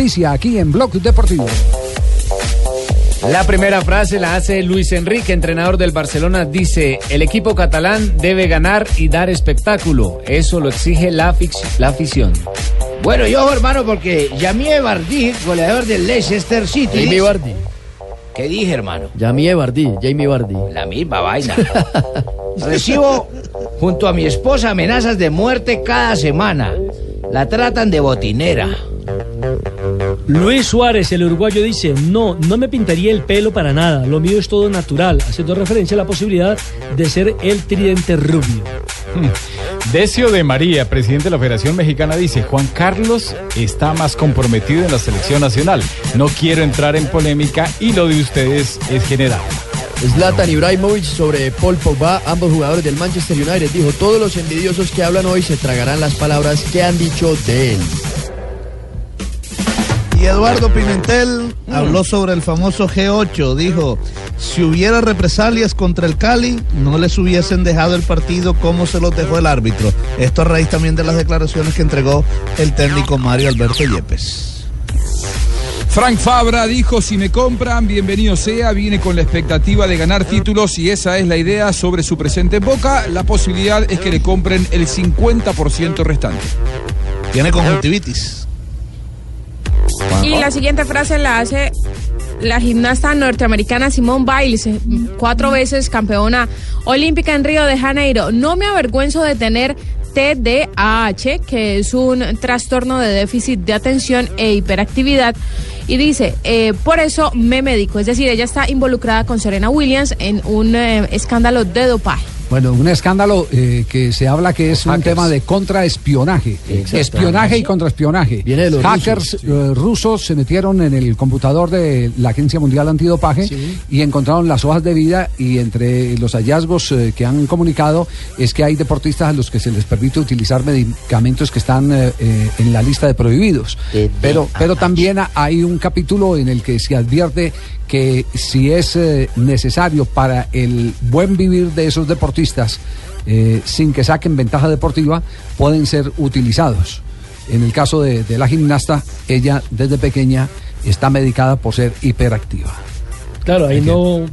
noticia aquí en Blog Deportivo. La primera frase la hace Luis Enrique, entrenador del Barcelona. Dice, el equipo catalán debe ganar y dar espectáculo. Eso lo exige la, la afición. Bueno, yo, hermano, porque Jamie Vardy, goleador del Leicester City. Jamie Vardy. ¿Qué dije, hermano? Jamie Vardy, Jamie Vardy. La misma vaina. Recibo junto a mi esposa amenazas de muerte cada semana. La tratan de botinera. Luis Suárez, el uruguayo, dice, no, no me pintaría el pelo para nada, lo mío es todo natural, haciendo referencia a la posibilidad de ser el tridente rubio. Decio de María, presidente de la Federación Mexicana, dice, Juan Carlos está más comprometido en la selección nacional. No quiero entrar en polémica y lo de ustedes es general. Zlatan Ibrahimovic sobre Paul Pogba, ambos jugadores del Manchester United, dijo, todos los envidiosos que hablan hoy se tragarán las palabras que han dicho de él. Y Eduardo Pimentel habló sobre el famoso G8. Dijo, si hubiera represalias contra el Cali, no les hubiesen dejado el partido como se los dejó el árbitro. Esto a raíz también de las declaraciones que entregó el técnico Mario Alberto Yepes. Frank Fabra dijo, si me compran, bienvenido sea, viene con la expectativa de ganar títulos y esa es la idea sobre su presente en Boca. La posibilidad es que le compren el 50% restante. Tiene conjuntivitis. Y la siguiente frase la hace la gimnasta norteamericana Simone Biles, cuatro veces campeona olímpica en Río de Janeiro. No me avergüenzo de tener TDAH, que es un trastorno de déficit de atención e hiperactividad. Y dice, eh, por eso me medico. Es decir, ella está involucrada con Serena Williams en un eh, escándalo de dopaje. Bueno, un escándalo eh, que se habla que es un tema de contraespionaje. Espionaje y contraespionaje. Hackers rusos, sí. eh, rusos se metieron en el computador de la Agencia Mundial Antidopaje y encontraron las hojas de vida y entre los hallazgos eh, que han comunicado es que hay deportistas a los que se les permite utilizar medicamentos que están eh, en la lista de prohibidos. Pero, pero también ha- hay un capítulo en el que se advierte que si es necesario para el buen vivir de esos deportistas, eh, sin que saquen ventaja deportiva, pueden ser utilizados. En el caso de, de la gimnasta, ella desde pequeña está medicada por ser hiperactiva. Claro, ahí no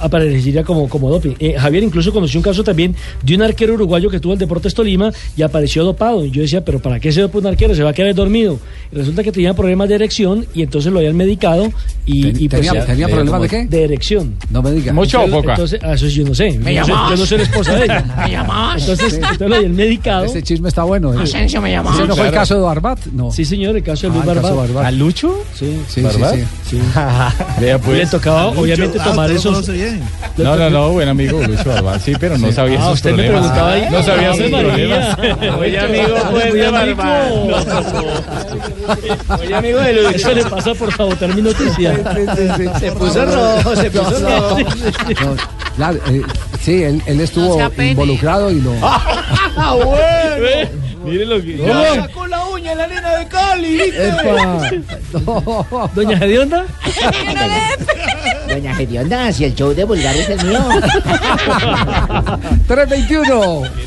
aparecería como, como doping. Eh, Javier incluso conoció un caso también de un arquero uruguayo que tuvo el Deportes Tolima y apareció dopado. Y yo decía, pero ¿para qué se dopa un arquero? Se va a quedar dormido. Y resulta que tenía problemas de erección y entonces lo habían medicado y, Ten- y pues tenía- problemas de qué? De erección. No me diga. ¿Mucho o poca? Entonces, ah, eso sí yo no sé. ¿Me yo, no soy, llamabas? yo no soy la esposa de ella. ¿Me llamabas? Entonces, entonces lo habían medicado. Este chisme está bueno. ¿eh? Asensio me llamaba. ¿Ese no fue el caso de Barbat? No. Sí, señor, el caso de Ah, Luis caso Barbat. Barbat. ¿A Lucho? Sí. Sí, sí, ¿Barbat? sí. Sí. Vea Le pues. tocaba, obviamente, Ah, tomar esos. Bien. No, no, no, buen amigo Lucho Barbat, sí, pero no sabía Ah, sus usted me problemas. preguntaba ahí. No sabía Ave sus problemas. Oye, amigo, pues, de amigo. Oye, amigo de Luis. Eso le pasa por sabotear mi noticia. Se puso rojo, se puso rojo. No, claro, eh, sí, él, él estuvo No involucrado y lo. Ah, bueno. Mire lo que. Ya sacó la uña la nena de Cali, ¿viste? ¡Epa! No. Doña Gedionda. Doña Gedionda, si el show de vulgar es el mío. 321.